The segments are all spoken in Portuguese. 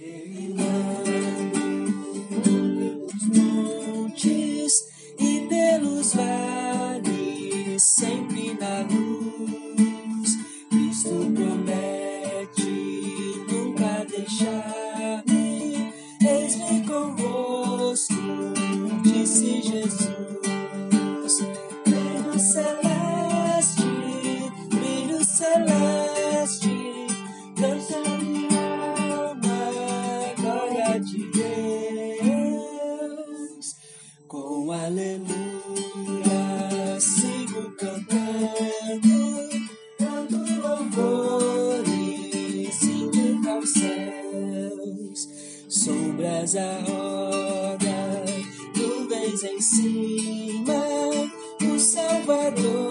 pelos montes e pelos vales, sempre na luz. Cristo promete nunca deixar-me. Eis-me convosco, disse Jesus. Brilho celeste, de Deus. Com aleluia sigo cantando, canto louvores, indo aos céus, sombras à roda, nuvens em cima, o Salvador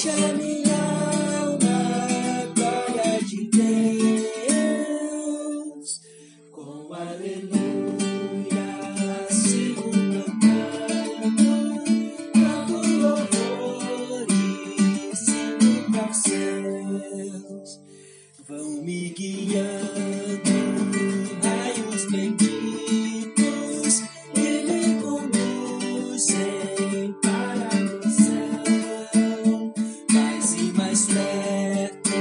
enche a minha alma, glória de Deus. Com aleluia. Vão me guiando, perto,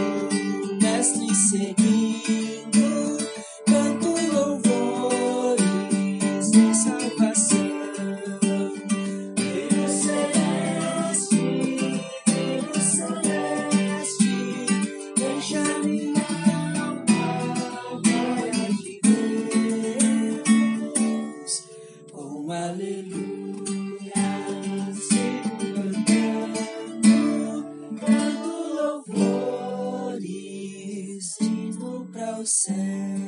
mestre seguindo, canto louvores de salvação. Brilho celeste, brilho celeste, deixa minha alma, glória de Deus. Com aleluia, sin.